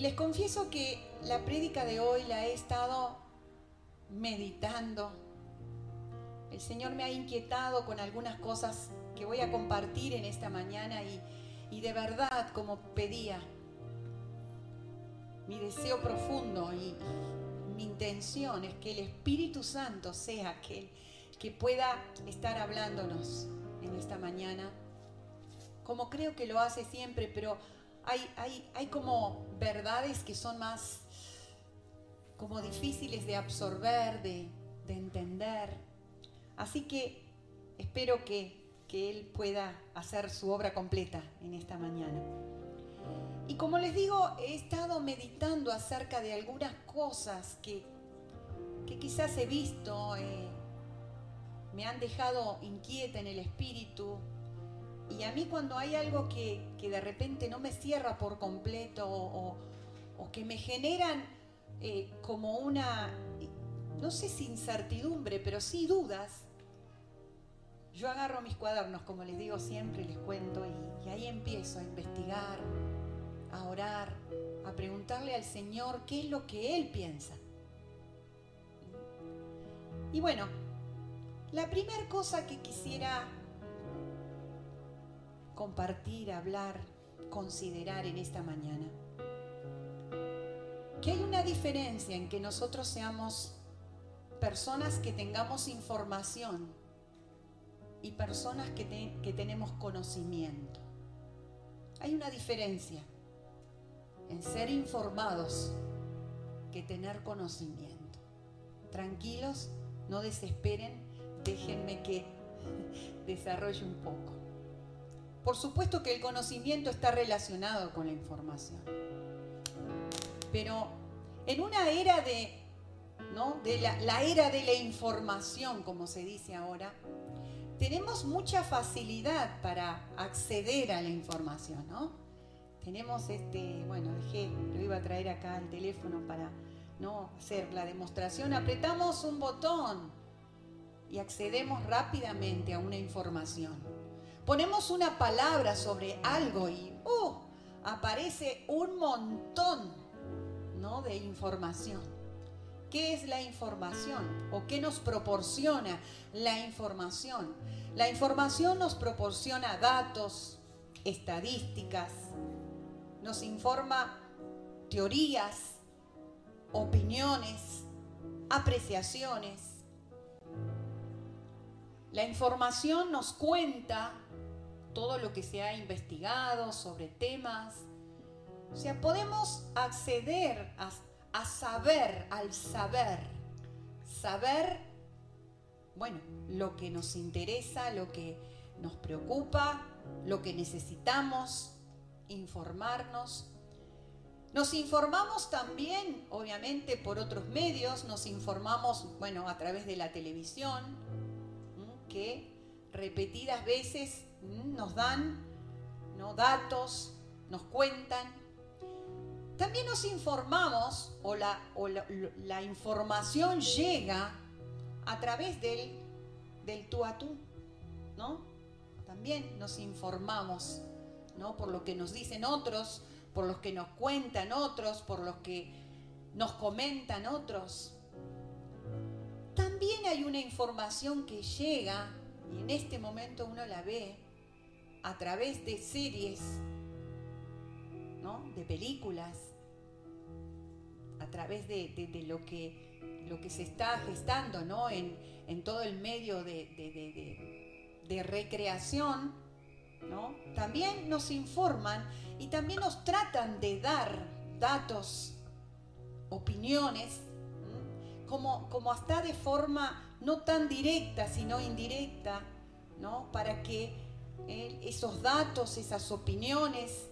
Les confieso que la prédica de hoy la he estado meditando. El Señor me ha inquietado con algunas cosas que voy a compartir en esta mañana y, y de verdad, como pedía, mi deseo profundo y mi intención es que el Espíritu Santo sea aquel que pueda estar hablándonos en esta mañana, como creo que lo hace siempre, pero hay, hay, hay como verdades que son más como difíciles de absorber, de, de entender. Así que espero que, que Él pueda hacer su obra completa en esta mañana. Y como les digo, he estado meditando acerca de algunas cosas que, que quizás he visto, eh, me han dejado inquieta en el espíritu. Y a mí cuando hay algo que, que de repente no me cierra por completo o, o que me generan eh, como una, no sé si incertidumbre, pero sí dudas, yo agarro mis cuadernos, como les digo siempre, les cuento, y, y ahí empiezo a investigar a orar, a preguntarle al Señor qué es lo que Él piensa. Y bueno, la primera cosa que quisiera compartir, hablar, considerar en esta mañana, que hay una diferencia en que nosotros seamos personas que tengamos información y personas que, que tenemos conocimiento. Hay una diferencia en ser informados que tener conocimiento. Tranquilos, no desesperen, déjenme que desarrolle un poco. Por supuesto que el conocimiento está relacionado con la información, pero en una era de, ¿no? de la, era de la información, como se dice ahora, tenemos mucha facilidad para acceder a la información, ¿no? tenemos este, bueno, dejé, lo iba a traer acá el teléfono para no hacer la demostración, apretamos un botón y accedemos rápidamente a una información. Ponemos una palabra sobre algo y ¡uh! aparece un montón ¿no? de información. ¿Qué es la información? ¿O qué nos proporciona la información? La información nos proporciona datos, estadísticas, nos informa teorías, opiniones, apreciaciones. La información nos cuenta todo lo que se ha investigado sobre temas. O sea, podemos acceder a, saber, al saber. Saber, bueno, lo que nos interesa, lo que nos preocupa, lo que necesitamos, informarnos. Nos informamos también, obviamente, por otros medios, nos informamos, bueno, a través de la televisión, que repetidas veces nos dan ¿no? datos, nos cuentan. También nos informamos o, la, o la, la, información llega a través del, del tú a tú, ¿no? También nos informamos por lo que nos dicen otros, por los que nos cuentan otros, por los que nos comentan otros. También hay una información que llega, y en este momento uno la ve, a través de series, ¿no? de películas, a través de, de, lo, que, lo que se está gestando ¿no? en, en todo el medio de, de recreación ¿no? También nos informan y también nos tratan de dar datos, opiniones, como, como hasta de forma no tan directa, sino indirecta, ¿no? Para que eh, esos datos, esas opiniones,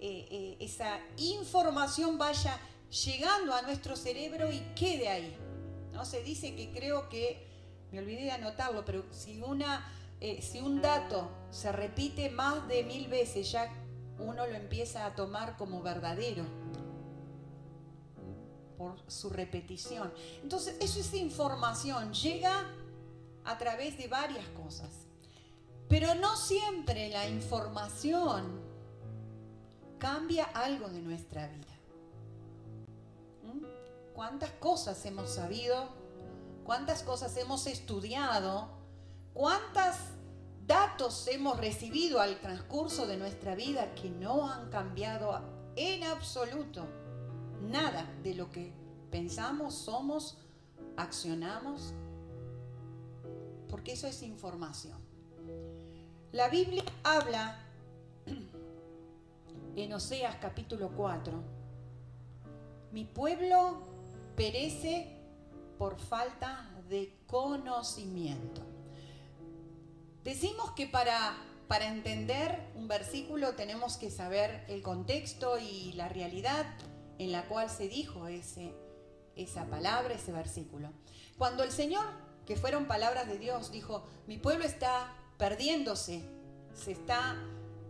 eh, eh, esa información vaya llegando a nuestro cerebro y quede ahí. ¿no? Se dice que creo que, me olvidé de anotarlo, pero si una si un dato se repite más de mil veces, ya uno lo empieza a tomar como verdadero por su repetición. Entonces, eso es información, llega a través de varias cosas. Pero no siempre la información cambia algo de nuestra vida. cuántas cosas hemos sabido, cuántas cosas hemos estudiado, cuántos datos hemos recibido al transcurso de nuestra vida que no han cambiado en absoluto nada de lo que pensamos, somos, accionamos, porque eso es información. La Biblia habla en Oseas capítulo 4, mi pueblo perece por falta de conocimiento. Decimos que para, para entender un versículo tenemos que saber el contexto y la realidad en la cual se dijo ese, esa palabra, ese versículo. Cuando el Señor, que fueron palabras de Dios, dijo, mi pueblo está perdiéndose, se está,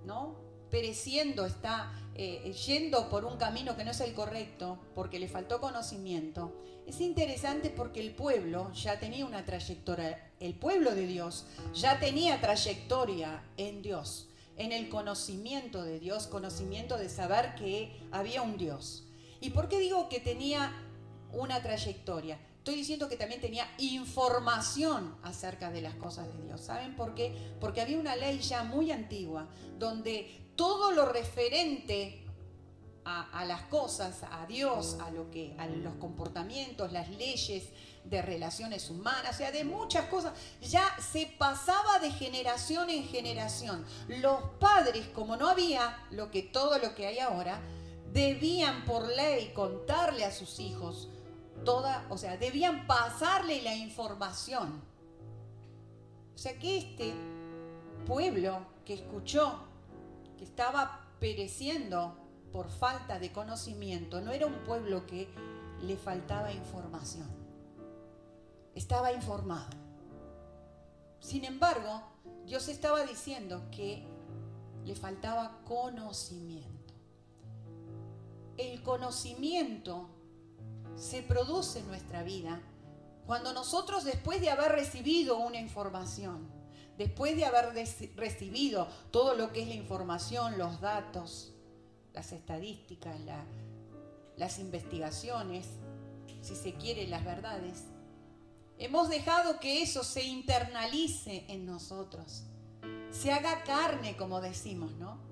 ¿no? pereciendo, está eh, yendo por un camino que no es el correcto, porque le faltó conocimiento, es interesante porque el pueblo ya tenía una trayectoria, el pueblo de Dios ya tenía trayectoria en Dios, en el conocimiento de Dios, conocimiento de saber que había un Dios. ¿Y por qué digo que tenía una trayectoria? Estoy diciendo que también tenía información acerca de las cosas de Dios. ¿Saben por qué? Porque había una ley ya muy antigua donde todo lo referente a, las cosas, a Dios, a lo que, a los comportamientos, las leyes de relaciones humanas, o sea, de muchas cosas, ya se pasaba de generación en generación. Los padres, como no había lo que todo lo que hay ahora, debían por ley contarle a sus hijos toda, o sea, debían pasarle la información. O sea que este pueblo que escuchó que estaba pereciendo por falta de conocimiento, no era un pueblo que le faltaba información. Estaba informado. Sin embargo, Dios estaba diciendo que le faltaba conocimiento el conocimiento se produce en nuestra vida cuando nosotros después de haber recibido una información, después de haber recibido todo lo que es la información, los datos, las estadísticas, las investigaciones, si se quiere, las verdades, hemos dejado que eso se internalice en nosotros, se haga carne, como decimos, ¿no?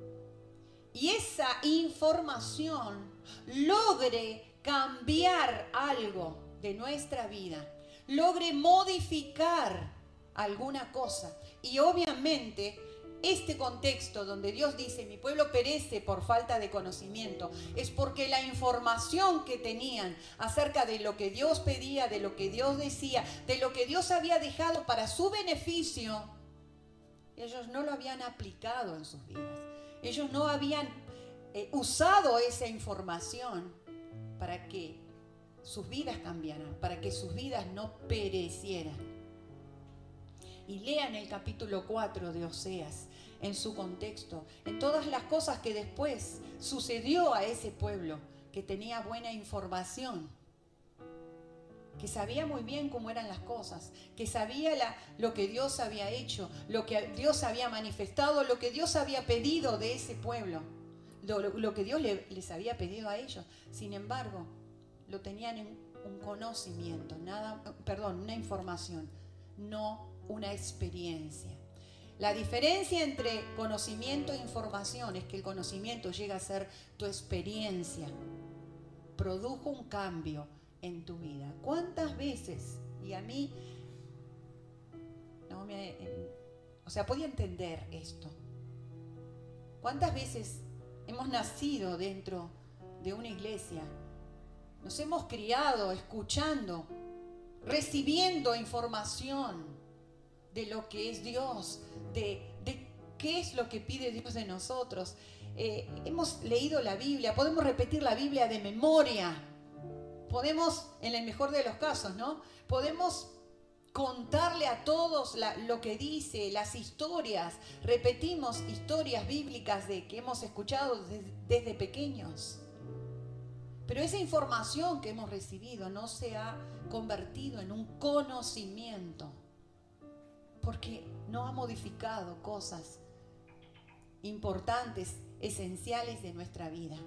y esa información logre cambiar algo de nuestra vida, logre modificar alguna cosa. Y obviamente este contexto donde Dios dice, mi pueblo perece por falta de conocimiento, es porque la información que tenían acerca de lo que Dios pedía, de lo que Dios decía, de lo que Dios había dejado para su beneficio, ellos no lo habían aplicado en sus vidas. Ellos no habían eh, usado esa información para que sus vidas cambiaran, para que sus vidas no perecieran. Y lean el capítulo 4 de Oseas en su contexto, en todas las cosas que después sucedió a ese pueblo que tenía buena información, que sabía muy bien cómo eran las cosas, que sabía lo que Dios había hecho, lo que Dios había manifestado, lo que Dios había pedido de ese pueblo, lo, que Dios les había pedido a ellos. Sin embargo, lo tenían en un conocimiento, nada, perdón, una información, no una experiencia. La diferencia entre conocimiento e información es que el conocimiento llega a ser tu experiencia. Produjo un cambio en tu vida. ¿Cuántas veces? Y a mí, no me, eh, o sea, podía entender esto. ¿Cuántas veces hemos nacido dentro de una iglesia? Nos hemos criado escuchando, recibiendo información de lo que es Dios, de, qué es lo que pide Dios de nosotros. Eh, hemos leído la Biblia, podemos repetir la Biblia de memoria, podemos, en el mejor de los casos, ¿no? Podemos contarle a todos lo que dice, las historias, repetimos historias bíblicas de que hemos escuchado desde, pequeños. Pero esa información que hemos recibido no se ha convertido en un conocimiento, porque no ha modificado cosas importantes, esenciales de nuestra vida,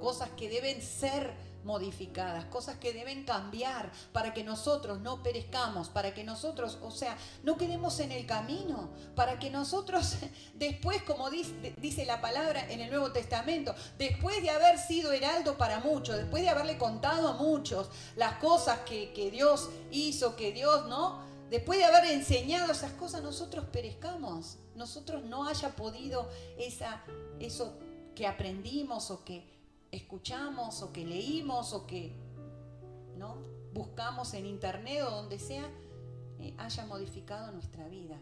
cosas que deben ser modificadas, cosas que deben cambiar para que nosotros no perezcamos, para que nosotros, o sea, no quedemos en el camino, para que nosotros después, como dice, la palabra en el Nuevo Testamento, después de haber sido heraldo para muchos, después de haberle contado a muchos las cosas que, que Dios hizo, que Dios, ¿no? Después de haber enseñado esas cosas, nosotros perezcamos, nosotros no haya podido esa, eso que aprendimos o que escuchamos o que leímos o que ¿no? buscamos en internet o donde sea, eh, haya modificado nuestra vida.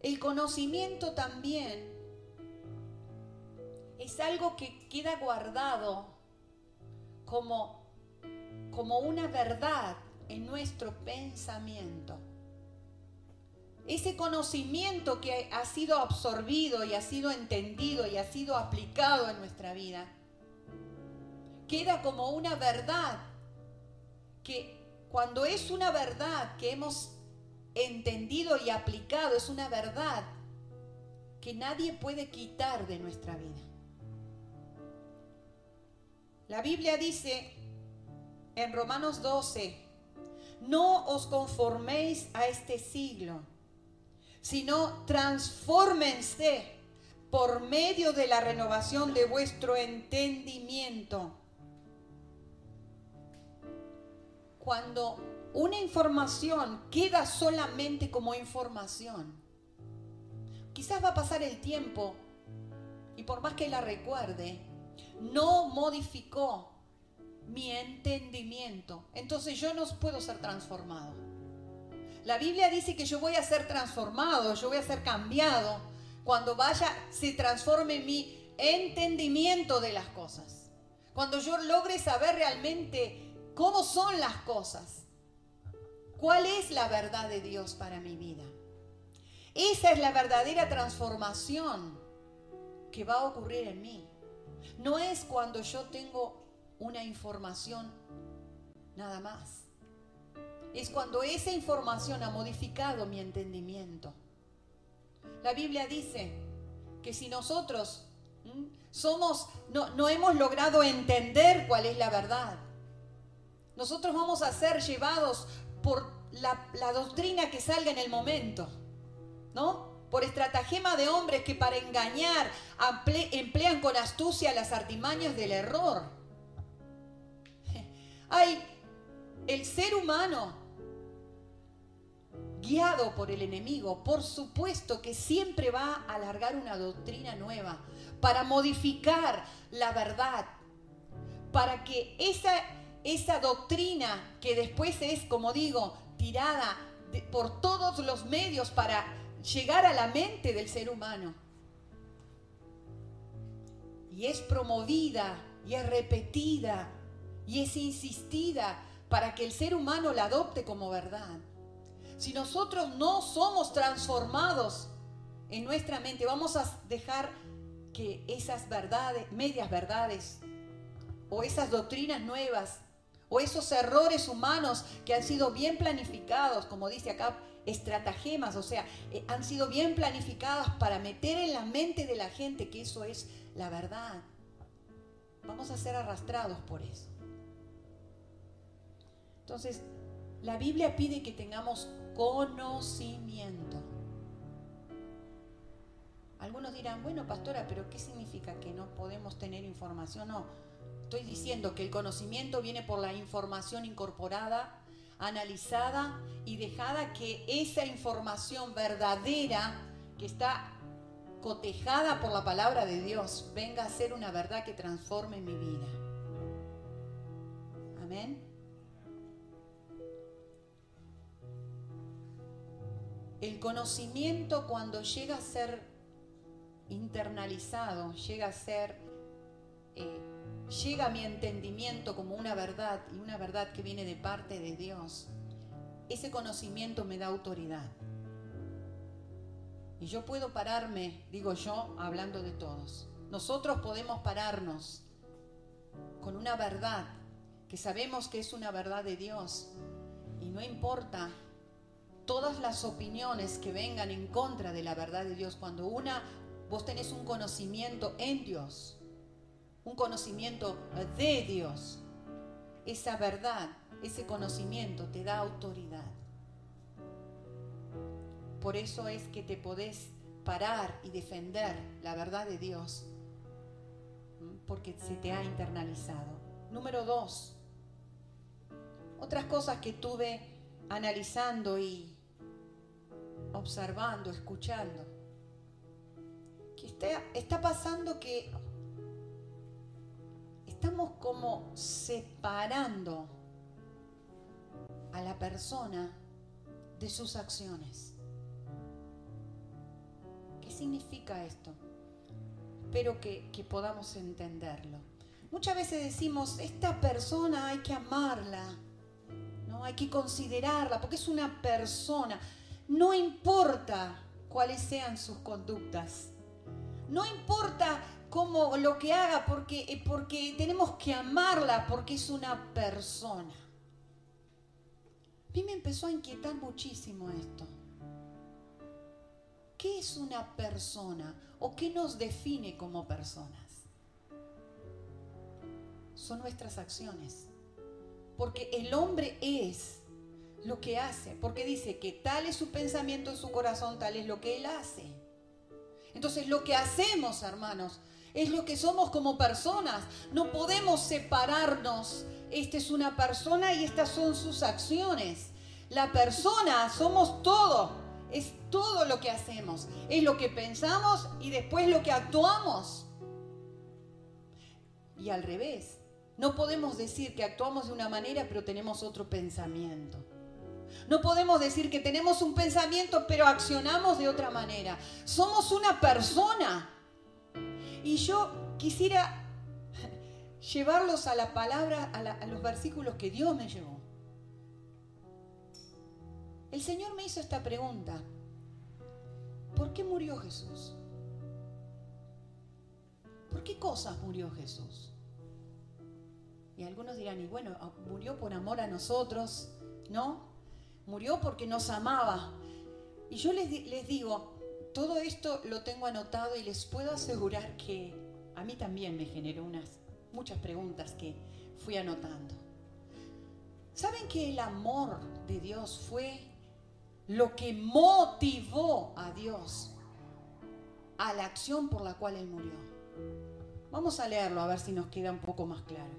El conocimiento también es algo que queda guardado como, como una verdad en nuestro pensamiento ese conocimiento que ha sido absorbido y ha sido entendido y ha sido aplicado en nuestra vida, queda como una verdad que cuando es una verdad que hemos entendido y aplicado, es una verdad que nadie puede quitar de nuestra vida. La Biblia dice en Romanos 12, no os conforméis a este siglo sino transfórmense por medio de la renovación de vuestro entendimiento. Cuando una información queda solamente como información, quizás va a pasar el tiempo y por más que la recuerde, no modificó mi entendimiento. Entonces yo no puedo ser transformado. La Biblia dice que yo voy a ser transformado, yo voy a ser cambiado cuando vaya, se transforme mi entendimiento de las cosas. Cuando yo logre saber realmente cómo son las cosas. ¿Cuál es la verdad de Dios para mi vida? Esa es la verdadera transformación que va a ocurrir en mí. No es cuando yo tengo una información nada más es cuando esa información ha modificado mi entendimiento. La Biblia dice que si nosotros somos, no, hemos logrado entender cuál es la verdad, nosotros vamos a ser llevados por la, la doctrina que salga en el momento, ¿no? Por estratagema de hombres que para engañar emplean con astucia las artimañas del error. Hay el ser humano guiado por el enemigo, por supuesto que siempre va a alargar una doctrina nueva para modificar la verdad, para que esa, esa doctrina que después es, como digo, tirada por todos los medios para llegar a la mente del ser humano, y es promovida, y es repetida, y es insistida para que el ser humano la adopte como verdad si nosotros no somos transformados en nuestra mente, vamos a dejar que esas verdades, medias verdades, o esas doctrinas nuevas, o esos errores humanos que han sido bien planificados, como dice acá, estratagemas, o sea, eh, han sido bien planificadas para meter en la mente de la gente que eso es la verdad. Vamos a ser arrastrados por eso. Entonces, la Biblia pide que tengamos conocimiento. Algunos dirán, bueno, pastora, pero ¿qué significa que no podemos tener información? No, estoy diciendo que el conocimiento viene por la información incorporada, analizada y dejada que esa información verdadera que está cotejada por la palabra de Dios venga a ser una verdad que transforme mi vida. Amén. El conocimiento cuando llega a ser internalizado, llega a ser, eh, llega a mi entendimiento como una verdad y una verdad que viene de parte de Dios, ese conocimiento me da autoridad. Y yo puedo pararme, digo yo, hablando de todos. Nosotros podemos pararnos con una verdad que sabemos que es una verdad de Dios. Y no importa todas las opiniones que vengan en contra de la verdad de Dios, cuando una, vos tenés un conocimiento en Dios, un conocimiento de Dios. Esa verdad, ese conocimiento te da autoridad. Por eso es que te podés parar y defender la verdad de Dios, porque se te ha internalizado. Número dos, otras cosas que tuve analizando y observando, escuchando, que está, está pasando que estamos como separando a la persona de sus acciones. ¿Qué significa esto? Espero que, que podamos entenderlo. Muchas veces decimos, esta persona hay que amarla, ¿no? hay que considerarla, porque es una persona. No importa cuáles sean sus conductas, no importa cómo lo que haga, porque, eh, porque tenemos que amarla, porque es una persona. A mí me empezó a inquietar muchísimo esto. ¿Qué es una persona o qué nos define como personas? son nuestras acciones. Porque el hombre es lo que hace. Porque dice que tal es su pensamiento en su corazón, tal es lo que él hace. Entonces lo que hacemos, hermanos, es lo que somos como personas. No podemos separarnos. Esta es una persona y estas son sus acciones. La persona somos todo. Es todo lo que hacemos. Es lo que pensamos y después lo que actuamos. Y al revés. No podemos decir que actuamos de una manera pero tenemos otro pensamiento. No podemos decir que tenemos un pensamiento pero accionamos de otra manera. Somos una persona. Y yo quisiera llevarlos a la palabra, a, los versículos que Dios me llevó. El Señor me hizo esta pregunta. ¿Por qué murió Jesús? ¿Por qué cosas murió Jesús? Y algunos dirán, y bueno, murió por amor a nosotros, ¿no? Murió porque nos amaba. Y yo les, les digo, todo esto lo tengo anotado y les puedo asegurar que a mí también me generó unas, muchas preguntas que fui anotando. ¿Saben que el amor de Dios fue lo que motivó a Dios a la acción por la cual Él murió? Vamos a leerlo a ver si nos queda un poco más claro.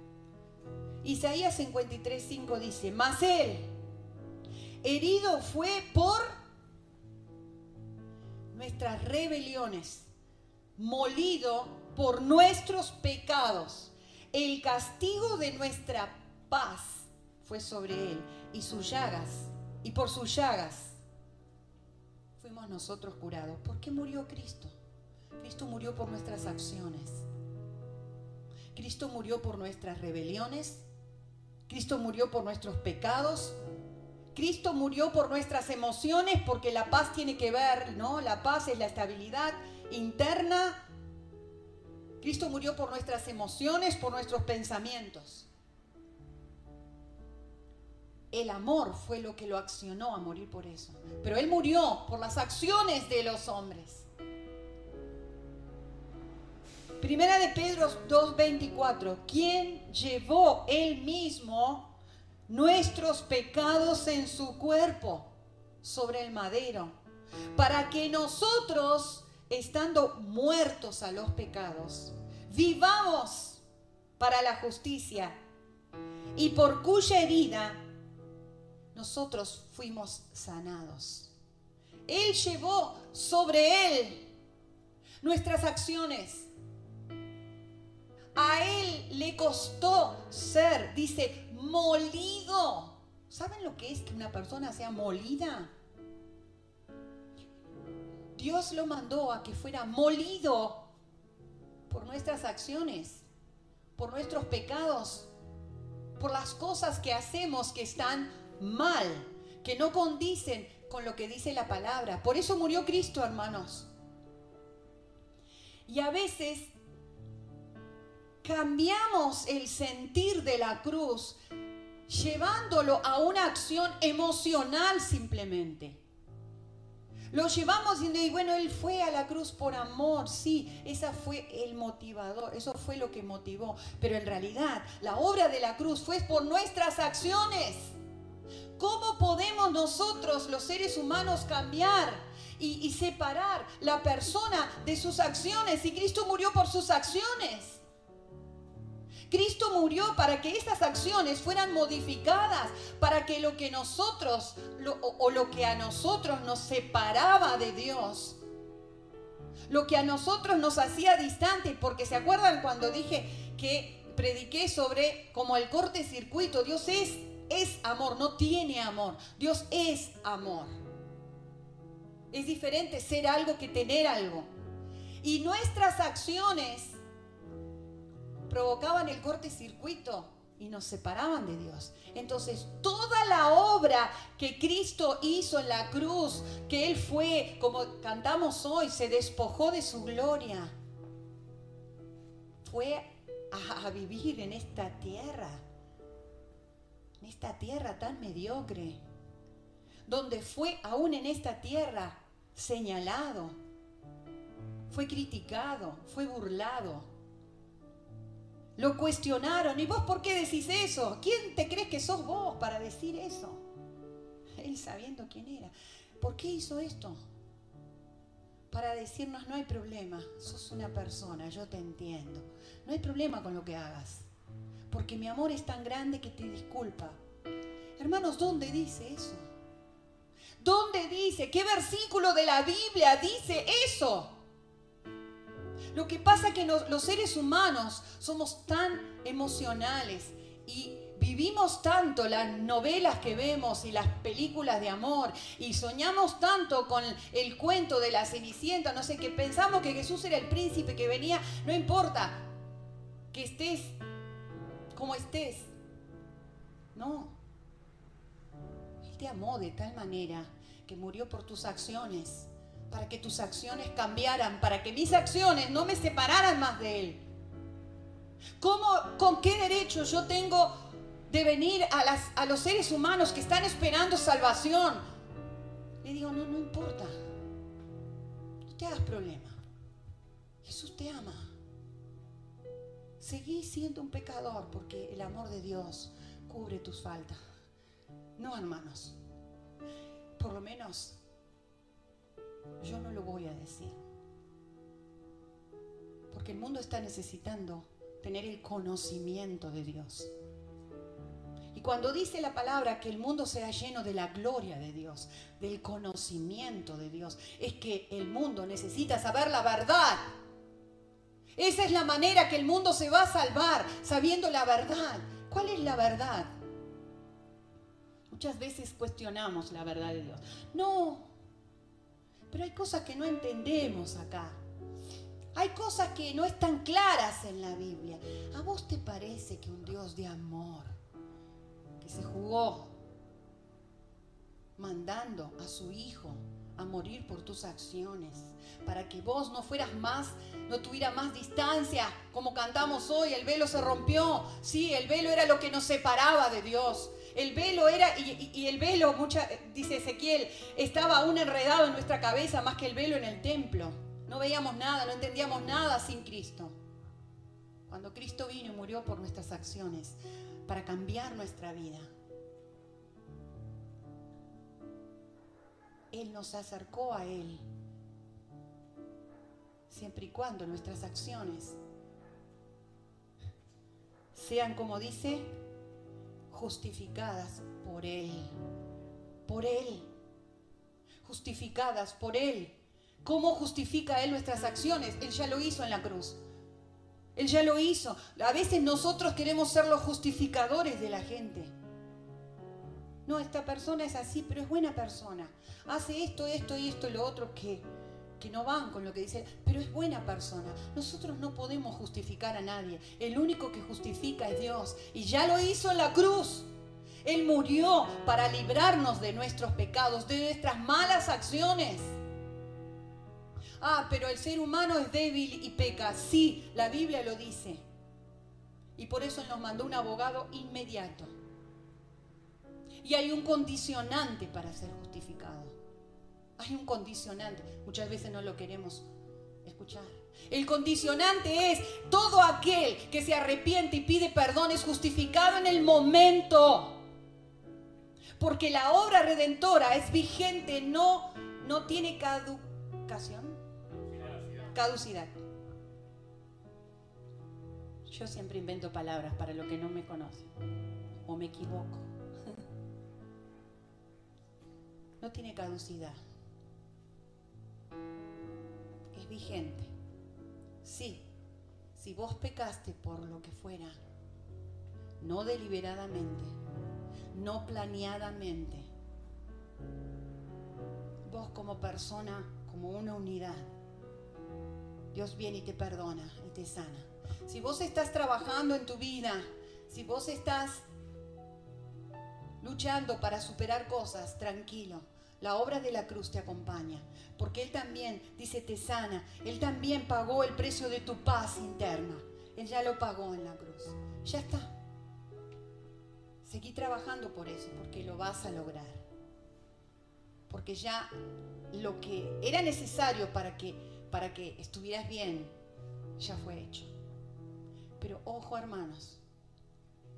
Isaías 53:5 dice, mas él herido fue por nuestras rebeliones, molido por nuestros pecados. El castigo de nuestra paz fue sobre él y sus llagas, y por sus llagas fuimos nosotros curados. ¿Por qué murió Cristo? Cristo murió por nuestras acciones. Cristo murió por nuestras rebeliones Cristo murió por nuestros pecados. Cristo murió por nuestras emociones porque la paz tiene que ver, ¿no? La paz es la estabilidad interna. Cristo murió por nuestras emociones, por nuestros pensamientos. El amor fue lo que lo accionó a morir por eso. Pero Él murió por las acciones de los hombres. Primera de Pedro 2.24, ¿quién llevó él mismo nuestros pecados en su cuerpo sobre el madero, para que nosotros, estando muertos a los pecados, vivamos para la justicia y por cuya herida nosotros fuimos sanados. Él llevó sobre él nuestras acciones a él le costó ser, dice, molido. ¿Saben lo que es que una persona sea molida? Dios lo mandó a que fuera molido por nuestras acciones, por nuestros pecados, por las cosas que hacemos que están mal, que no condicen con lo que dice la palabra. Por eso murió Cristo, hermanos. Y a veces cambiamos el sentir de la cruz llevándolo a una acción emocional simplemente. Lo llevamos diciendo, y bueno, Él fue a la cruz por amor, sí, esa fue el motivador, eso fue lo que motivó. Pero en realidad, la obra de la cruz fue por nuestras acciones. ¿Cómo podemos nosotros, los seres humanos, cambiar y, y separar la persona de sus acciones si Cristo murió por sus acciones? Cristo murió para que estas acciones fueran modificadas, para que lo que nosotros o, lo que a nosotros nos separaba de Dios, lo que a nosotros nos hacía distante, porque se acuerdan cuando dije que prediqué sobre como el corte circuito, Dios es es amor, no tiene amor. Dios es amor. Es diferente ser algo que tener algo. Y nuestras acciones provocaban el corte-circuito y nos separaban de Dios. Entonces, toda la obra que Cristo hizo en la cruz, que Él fue, como cantamos hoy, se despojó de su gloria, fue a, vivir en esta tierra, en esta tierra tan mediocre, donde fue aún en esta tierra señalado, fue criticado, fue burlado lo cuestionaron. ¿Y vos por qué decís eso? ¿Quién te crees que sos vos para decir eso? Él sabiendo quién era. ¿Por qué hizo esto? Para decirnos, no hay problema, sos una persona, yo te entiendo. No hay problema con lo que hagas. Porque mi amor es tan grande que te disculpa. Hermanos, ¿dónde dice eso? ¿Dónde dice? ¿Qué versículo de la Biblia dice eso? Lo que pasa es que los seres humanos somos tan emocionales y vivimos tanto las novelas que vemos y las películas de amor y soñamos tanto con el cuento de la Cenicienta, no sé, que pensamos que Jesús era el príncipe que venía, no importa que estés como estés. No. Él te amó de tal manera que murió por tus acciones para que tus acciones cambiaran, para que mis acciones no me separaran más de Él. ¿Cómo, ¿Con qué derecho yo tengo de venir a, a los seres humanos que están esperando salvación? Le digo, no, no importa. No te hagas problema. Jesús te ama. Seguí siendo un pecador porque el amor de Dios cubre tus faltas. No, hermanos. Por lo menos yo no lo voy a decir. Porque el mundo está necesitando tener el conocimiento de Dios. Y cuando dice la palabra que el mundo sea lleno de la gloria de Dios, del conocimiento de Dios, es que el mundo necesita saber la verdad. Esa es la manera que el mundo se va a salvar, sabiendo la verdad. ¿Cuál es la verdad? Muchas veces cuestionamos la verdad de Dios. No, pero hay cosas que no entendemos acá. Hay cosas que no están claras en la Biblia. ¿A vos te parece que un Dios de amor, que se jugó mandando a su Hijo a morir por tus acciones, para que vos no fueras más, no tuviera más distancia, como cantamos hoy, el velo se rompió, sí, el velo era lo que nos separaba de Dios, el velo era, y, el velo, mucha, dice Ezequiel, estaba aún enredado en nuestra cabeza más que el velo en el templo. No veíamos nada, no entendíamos nada sin Cristo. Cuando Cristo vino y murió por nuestras acciones, para cambiar nuestra vida. Él nos acercó a Él, siempre y cuando nuestras acciones sean, como dice, justificadas por Él, por Él, justificadas por Él. ¿Cómo justifica Él nuestras acciones? Él ya lo hizo en la cruz. Él ya lo hizo. A veces nosotros queremos ser los justificadores de la gente. No, esta persona es así, pero es buena persona. Hace esto, esto y esto lo otro que que no van con lo que dice, pero es buena persona. Nosotros no podemos justificar a nadie. El único que justifica es Dios. Y ya lo hizo en la cruz. Él murió para librarnos de nuestros pecados, de nuestras malas acciones. Ah, pero el ser humano es débil y peca. Sí, la Biblia lo dice. Y por eso Él nos mandó un abogado inmediato. Y hay un condicionante para ser justificado. Hay un condicionante. Muchas veces no lo queremos escuchar. El condicionante es todo aquel que se arrepiente y pide perdón es justificado en el momento. Porque la obra redentora es vigente, no, no tiene caducación. Caducidad. Yo siempre invento palabras para lo que no me conocen. O me equivoco. No tiene caducidad. Es vigente. Sí, si vos pecaste por lo que fuera, no deliberadamente, no planeadamente, vos como persona, como una unidad, Dios viene y te perdona y te sana. Si vos estás trabajando en tu vida, si vos estás luchando para superar cosas, tranquilo. La obra de la cruz te acompaña, porque Él también, dice, te sana. Él también pagó el precio de tu paz interna. Él ya lo pagó en la cruz. Ya está. Seguí trabajando por eso, porque lo vas a lograr. Porque ya lo que era necesario para que, para que estuvieras bien, ya fue hecho. Pero ojo hermanos,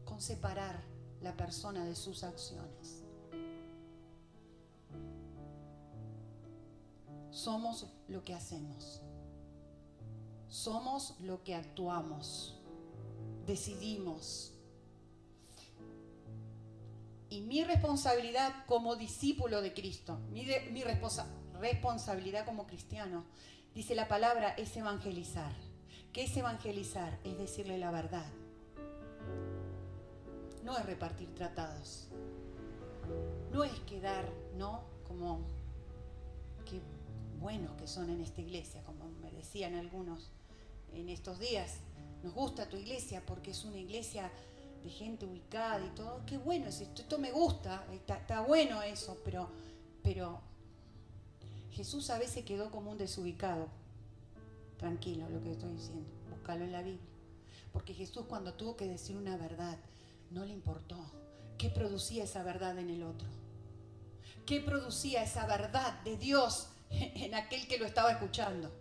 con separar la persona de sus acciones. Somos lo que hacemos. Somos lo que actuamos. Decidimos. Y mi responsabilidad como discípulo de Cristo, mi, responsabilidad como cristiano, dice la palabra, es evangelizar. ¿Qué es evangelizar? Es decirle la verdad. No es repartir tratados. No es quedar, ¿no? Como buenos que son en esta iglesia, como me decían algunos en estos días. Nos gusta tu iglesia porque es una iglesia de gente ubicada y todo. Qué bueno es esto, esto me gusta, está, está bueno eso, pero, pero Jesús a veces quedó como un desubicado Tranquilo lo que estoy diciendo, búscalo en la Biblia. Porque Jesús cuando tuvo que decir una verdad, no le importó. ¿Qué producía esa verdad en el otro? ¿Qué producía esa verdad de Dios en aquel que lo estaba escuchando?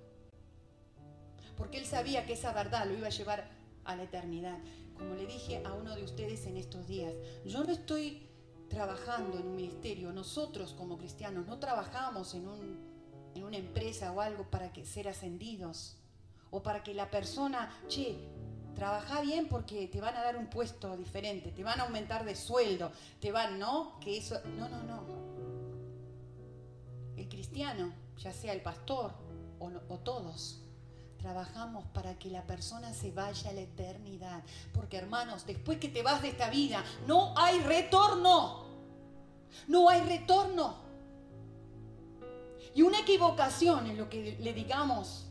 Porque él sabía que esa verdad lo iba a llevar a la eternidad. Como le dije a uno de ustedes en estos días, yo no estoy trabajando en un ministerio, nosotros como cristianos no trabajamos en un en una empresa o algo para que ser ascendidos o para que la persona, che, trabaja bien porque te van a dar un puesto diferente, te van a aumentar de sueldo, te van, ¿no? Que eso, no, no, no. El cristiano, ya sea el pastor o, todos, trabajamos para que la persona se vaya a la eternidad. Porque hermanos, después que te vas de esta vida, no hay retorno. No hay retorno. Y una equivocación en lo que le digamos,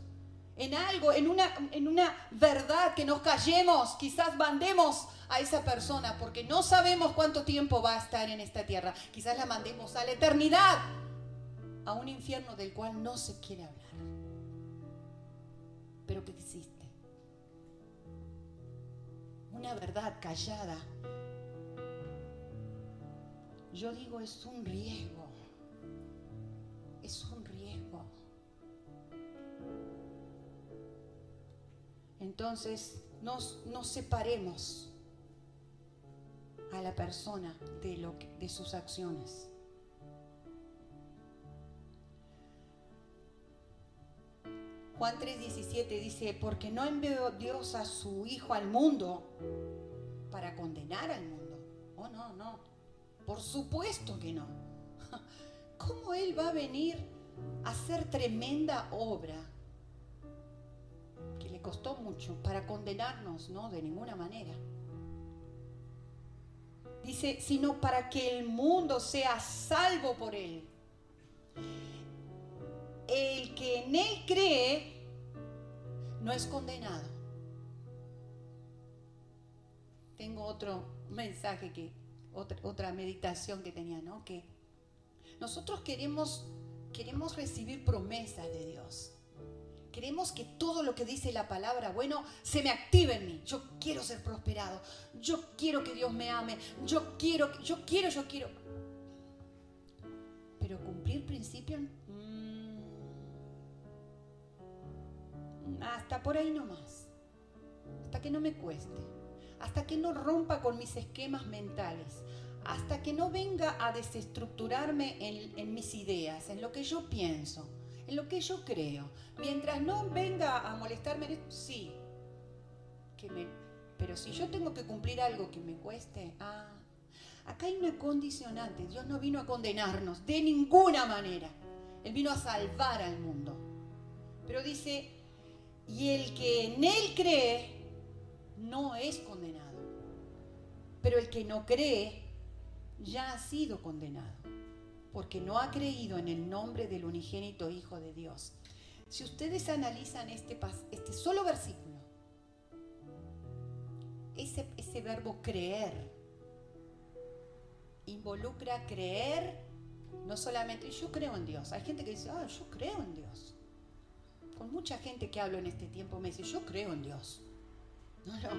en algo, en una, en una verdad que nos callemos, quizás mandemos a esa persona porque no sabemos cuánto tiempo va a estar en esta tierra. Quizás la mandemos a la eternidad, a un infierno del cual no se quiere hablar, pero que existe. Una verdad callada, yo digo, es un riesgo es un riesgo. Entonces, nos, nos separemos a la persona de, lo de sus acciones. Juan 3:17 dice, porque no envió Dios a su Hijo al mundo para condenar al mundo. Oh, no, no. Por supuesto que no. ¿cómo Él va a venir a hacer tremenda obra? Que le costó mucho para condenarnos, no, de ninguna manera. Dice, sino para que el mundo sea salvo por Él. El que en Él cree no es condenado. Tengo otro mensaje que, otra, meditación que tenía, ¿no? Que nosotros queremos, queremos recibir promesas de Dios. Queremos que todo lo que dice la palabra, bueno, se me active en mí. Yo quiero ser prosperado. Yo quiero que Dios me ame. Yo quiero, yo quiero, yo quiero. Pero cumplir principios, hasta por ahí nomás, hasta que no me cueste, hasta que no rompa con mis esquemas mentales, hasta que no venga a desestructurarme en, mis ideas, en lo que yo pienso, en lo que yo creo. Mientras no venga a molestarme, sí, que me, pero si yo tengo que cumplir algo que me cueste, ah, acá hay una condicionante. Dios no vino a condenarnos de ninguna manera. Él vino a salvar al mundo. Pero dice, y el que en Él cree no es condenado. Pero el que no cree ya ha sido condenado, porque no ha creído en el nombre del unigénito Hijo de Dios. Si ustedes analizan este, este solo versículo, ese, ese verbo creer involucra creer, no solamente yo creo en Dios. Hay gente que dice, ah, yo creo en Dios. Con mucha gente que hablo en este tiempo me dice, yo creo en Dios. No, no.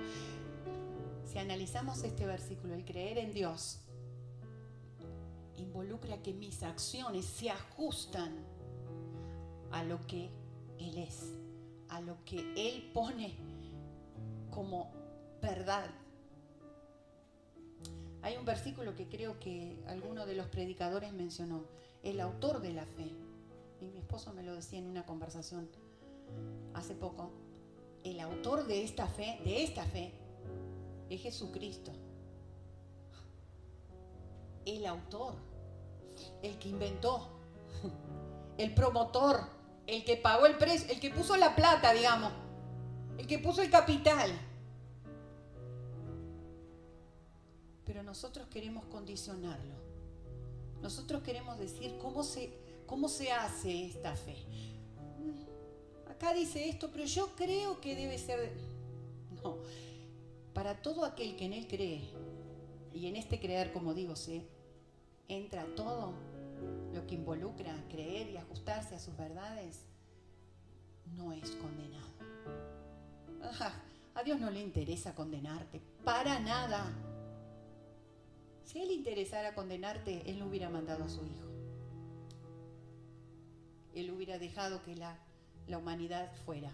Si analizamos este versículo, el creer en Dios involucra que mis acciones se ajustan a lo que Él es, a lo que Él pone como verdad. Hay un versículo que creo que alguno de los predicadores mencionó, el autor de la fe, y mi esposo me lo decía en una conversación hace poco, el autor de esta fe, de esta fe, es Jesucristo. El autor, el que inventó, el promotor, el que pagó el precio, el que puso la plata, digamos, el que puso el capital. Pero nosotros queremos condicionarlo. Nosotros queremos decir cómo se, cómo se hace esta fe. Acá dice esto, pero yo creo que debe ser... No, para todo aquel que en Él cree, y en este creer, como digo, se entra todo lo que involucra creer y ajustarse a sus verdades, no es condenado. a Dios no le interesa condenarte, para nada. Si Él interesara condenarte, Él no hubiera mandado a su Hijo. Él hubiera dejado que la, la humanidad fuera.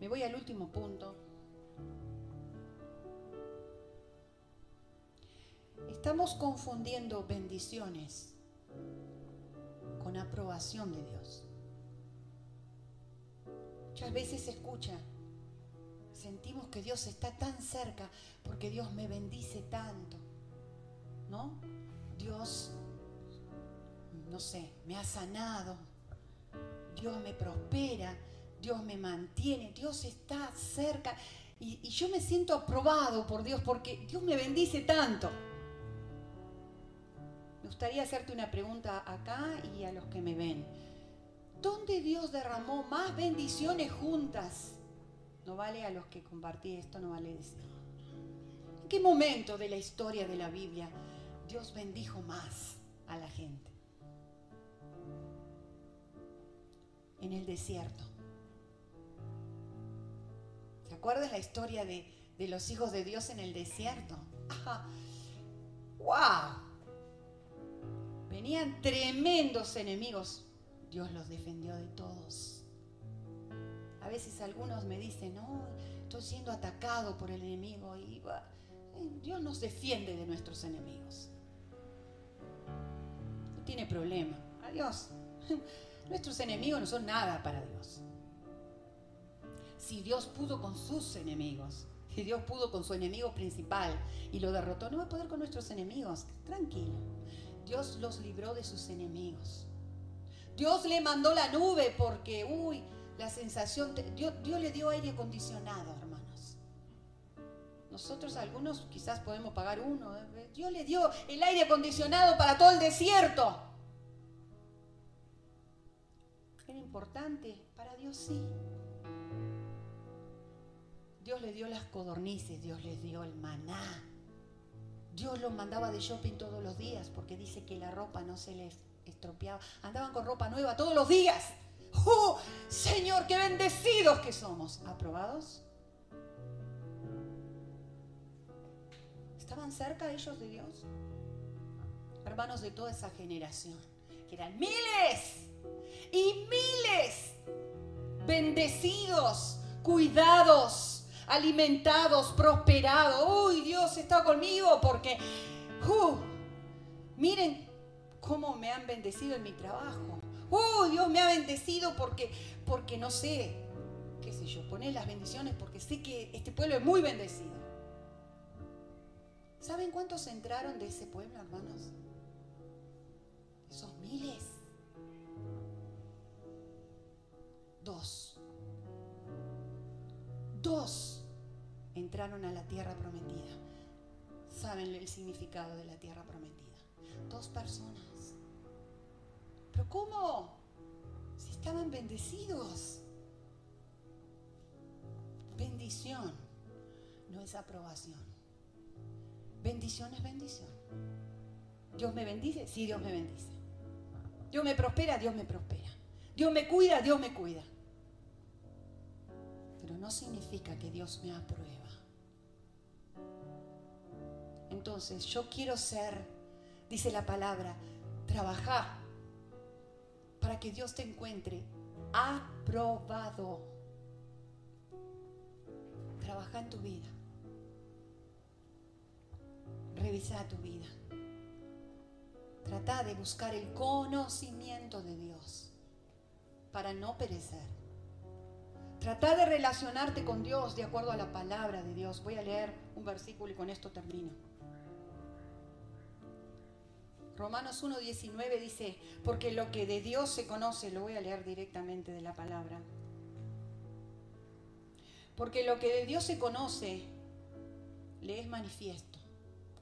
Me voy al último punto Estamos confundiendo bendiciones con aprobación de Dios. Muchas veces se escucha, sentimos que Dios está tan cerca porque Dios me bendice tanto, ¿no? Dios, no sé, me ha sanado, Dios me prospera, Dios me mantiene, Dios está cerca y, yo me siento aprobado por Dios porque Dios me bendice tanto. Me gustaría hacerte una pregunta acá y a los que me ven. ¿Dónde Dios derramó más bendiciones juntas? No vale a los que compartí esto, no vale decir. ¿En qué momento de la historia de la Biblia Dios bendijo más a la gente? El desierto. ¿Se acuerdan la historia de, de los hijos de Dios en el desierto? ¡Wow! Venían tremendos enemigos. Dios los defendió de todos. A veces algunos me dicen, no, estoy siendo atacado por el enemigo y eh, Dios nos defiende de nuestros enemigos. No tiene problema. Adiós. Nuestros enemigos no son nada para Dios. Si Dios pudo con sus enemigos, si Dios pudo con su enemigo principal y lo derrotó, no va a poder con nuestros enemigos. Tranquilo. Dios los libró de sus enemigos. Dios le mandó la nube porque, uy, la sensación, Dios, Dios le dio aire acondicionado, hermanos. Nosotros algunos quizás podemos pagar uno. ¿eh? Dios le dio el aire acondicionado para todo el desierto. Era importante, para Dios sí. Dios le dio las codornices, Dios le dio el maná. Dios los mandaba de shopping todos los días porque dice que la ropa no se les estropeaba. Andaban con ropa nueva todos los días. ¡Oh, Señor, qué bendecidos que somos! ¿Aprobados? ¿Estaban cerca ellos de Dios? Hermanos de toda esa generación, que eran miles y miles bendecidos cuidados, alimentados, prosperados. Uy, Dios está conmigo porque, uh, miren cómo me han bendecido en mi trabajo. Uy, Dios me ha bendecido porque, porque no sé, qué sé yo, poner las bendiciones porque sé que este pueblo es muy bendecido. ¿Saben cuántos entraron de ese pueblo, hermanos? Esos miles. Dos. Dos entraron a la tierra prometida. ¿Saben el significado de la tierra prometida? Dos personas. ¿Pero cómo? Si estaban bendecidos. Bendición no es aprobación. Bendición es bendición. Dios me bendice, sí, Dios me bendice. Dios me prospera, Dios me prospera. Dios me cuida, Dios me cuida. No significa que Dios me aprueba. Entonces, yo quiero ser, dice la palabra, trabajar para que Dios te encuentre aprobado. Trabaja en tu vida. Revisa tu vida. Trata de buscar el conocimiento de Dios para no perecer. Trata de relacionarte con Dios de acuerdo a la palabra de Dios. Voy a leer un versículo y con esto termino. Romanos 1.19 dice, porque lo que de Dios se conoce, lo voy a leer directamente de la palabra, porque lo que de Dios se conoce, le es manifiesto.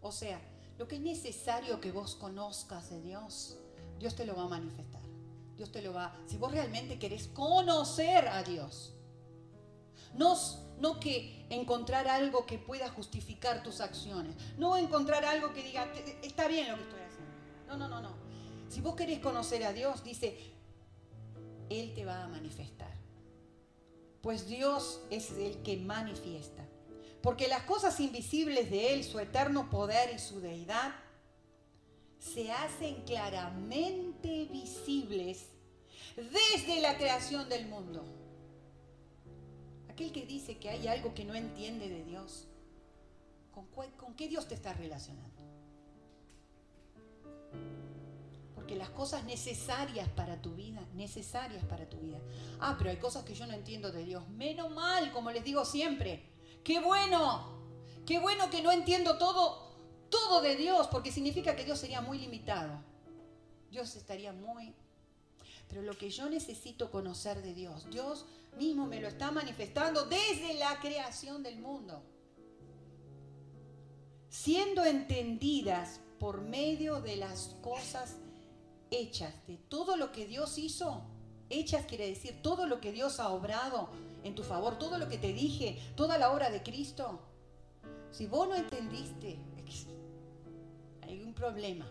O sea, lo que es necesario que vos conozcas de Dios, Dios te lo va a manifestar. Dios te lo va, si vos realmente querés conocer a Dios, no, que encontrar algo que pueda justificar tus acciones, no encontrar algo que diga, está bien lo que estoy haciendo. No, no, no, no. Si vos querés conocer a Dios, dice, Él te va a manifestar. Pues Dios es el que manifiesta. Porque las cosas invisibles de Él, su eterno poder y su deidad, se hacen claramente visibles desde la creación del mundo. Aquel que dice que hay algo que no entiende de Dios, ¿con, qué Dios te está relacionando? Porque las cosas necesarias para tu vida, necesarias para tu vida. Ah, pero hay cosas que yo no entiendo de Dios. Menos mal, como les digo siempre. Qué bueno, qué bueno que no entiendo todo, todo de Dios, porque significa que Dios sería muy limitado. Dios estaría muy... Pero lo que yo necesito conocer de Dios, Dios mismo me lo está manifestando desde la creación del mundo. Siendo entendidas por medio de las cosas hechas, de todo lo que Dios hizo. Hechas quiere decir todo lo que Dios ha obrado en tu favor, todo lo que te dije, toda la obra de Cristo. Si vos no entendiste, hay un problema.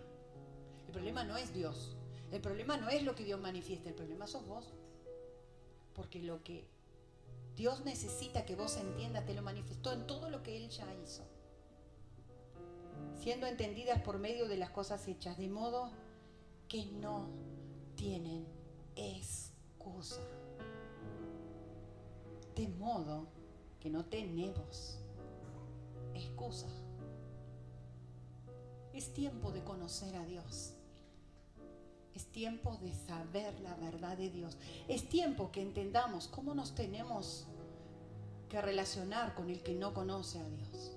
El problema no es Dios. El problema no es lo que Dios manifiesta, el problema sos vos. Porque lo que Dios necesita que vos entiendas, te lo manifestó en todo lo que Él ya hizo. Siendo entendidas por medio de las cosas hechas, de modo que no tienen excusa. De modo que no tenemos excusa. Es tiempo de conocer a Dios. Es tiempo de saber la verdad de Dios. Es tiempo que entendamos cómo nos tenemos que relacionar con el que no conoce a Dios.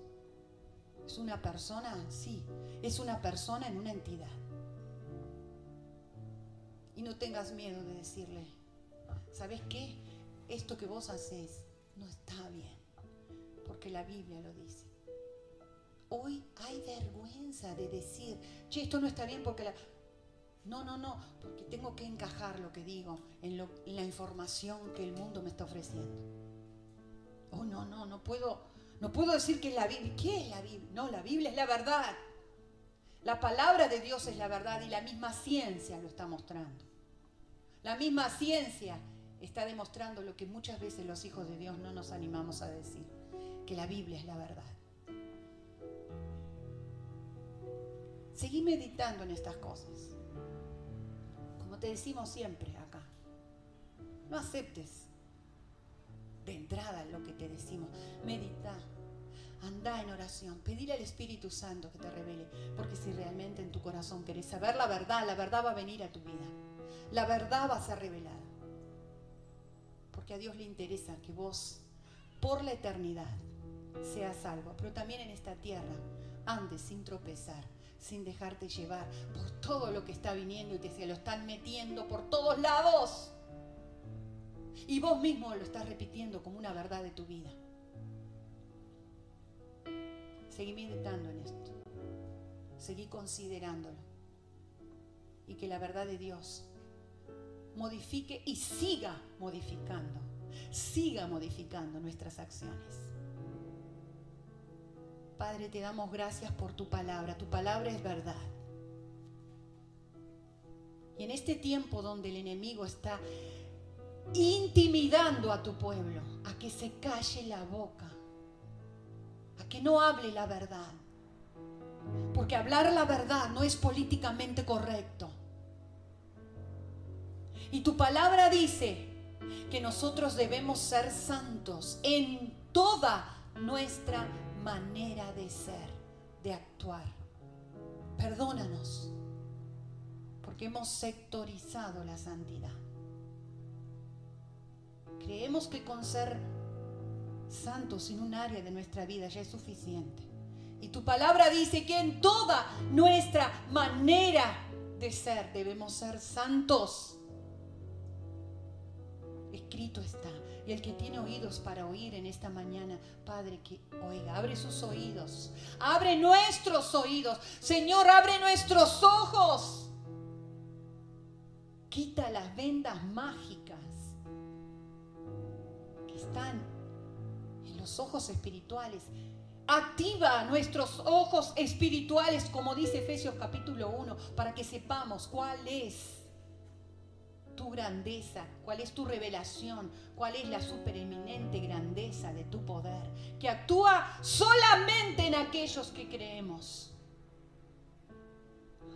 ¿Es una persona? Sí. Es una persona en una entidad. Y no tengas miedo de decirle, ¿sabes qué? Esto que vos haces no está bien, porque la Biblia lo dice. Hoy hay vergüenza de decir, che, esto no está bien porque la... No, no, no, porque tengo que encajar lo que digo en, la información que el mundo me está ofreciendo. Oh, no, no, no puedo, no puedo decir que es la Biblia. ¿Qué es la Biblia? No, la Biblia es la verdad. La palabra de Dios es la verdad y la misma ciencia lo está mostrando. La misma ciencia está demostrando lo que muchas veces los hijos de Dios no nos animamos a decir, que la Biblia es la verdad. Seguí meditando en estas cosas. Te decimos siempre acá, no aceptes de entrada lo que te decimos. Medita, anda en oración, pedir al Espíritu Santo que te revele, porque si realmente en tu corazón querés saber la verdad, la verdad va a venir a tu vida. La verdad va a ser revelada. Porque a Dios le interesa que vos, por la eternidad, seas salvo, pero también en esta tierra andes sin tropezar, sin dejarte llevar por todo lo que está viniendo y te se lo están metiendo por todos lados. Y vos mismo lo estás repitiendo como una verdad de tu vida. Seguí meditando en esto. Seguí considerándolo. Y que la verdad de Dios modifique y siga modificando. Siga modificando nuestras acciones. Padre, te damos gracias por tu palabra. Tu palabra es verdad. Y en este tiempo donde el enemigo está intimidando a tu pueblo a que se calle la boca, a que no hable la verdad. Porque hablar la verdad no es políticamente correcto. Y tu palabra dice que nosotros debemos ser santos en toda nuestra manera de ser, de actuar. Perdónanos, porque hemos sectorizado la santidad. Creemos que con ser santos en un área de nuestra vida ya es suficiente. Y tu palabra dice que en toda nuestra manera de ser debemos ser santos. Escrito está. Y el que tiene oídos para oír en esta mañana, Padre, que oiga, abre sus oídos, abre nuestros oídos. Señor, abre nuestros ojos. Quita las vendas mágicas que están en los ojos espirituales. Activa nuestros ojos espirituales, como dice Efesios capítulo 1, para que sepamos cuál es tu grandeza, cuál es tu revelación, cuál es la supereminente grandeza de tu poder, que actúa solamente en aquellos que creemos.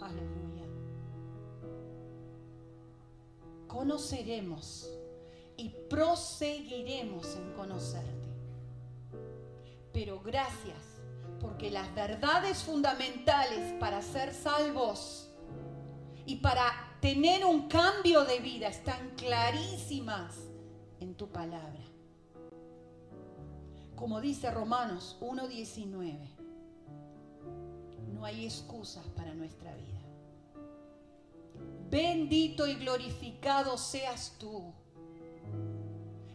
Aleluya. Conoceremos y proseguiremos en conocerte. Pero gracias porque las verdades fundamentales para ser salvos y para tener un cambio de vida están clarísimas en tu palabra. Como dice Romanos 1.19, no hay excusas para nuestra vida. Bendito y glorificado seas tú.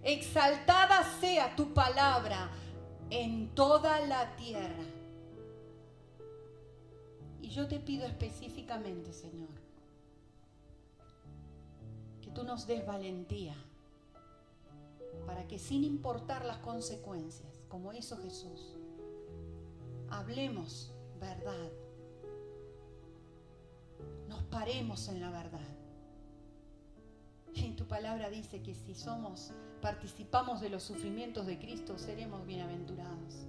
Exaltada sea tu palabra en toda la tierra. Y yo te pido específicamente, Señor, tú nos des valentía para que sin importar las consecuencias, como hizo Jesús, hablemos verdad, nos paremos en la verdad. Y tu palabra dice que si somos, participamos de los sufrimientos de Cristo, seremos bienaventurados.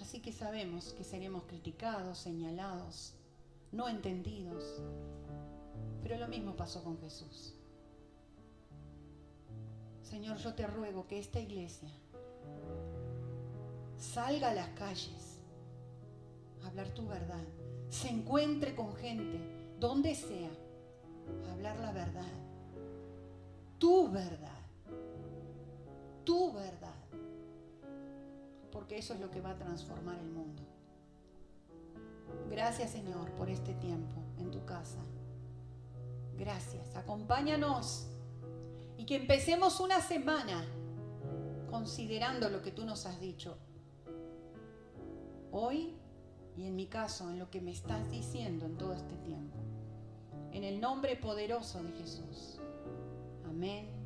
Así que sabemos que seremos criticados, señalados, no entendidos, pero lo mismo pasó con Jesús. Señor, yo te ruego que esta iglesia salga a las calles a hablar tu verdad, se encuentre con gente, donde sea, a hablar la verdad, tu verdad, tu verdad, porque eso es lo que va a transformar el mundo. Gracias Señor por este tiempo en tu casa. Gracias. Acompáñanos y que empecemos una semana considerando lo que tú nos has dicho. Hoy y en mi caso, en lo que me estás diciendo en todo este tiempo. En el nombre poderoso de Jesús. Amén.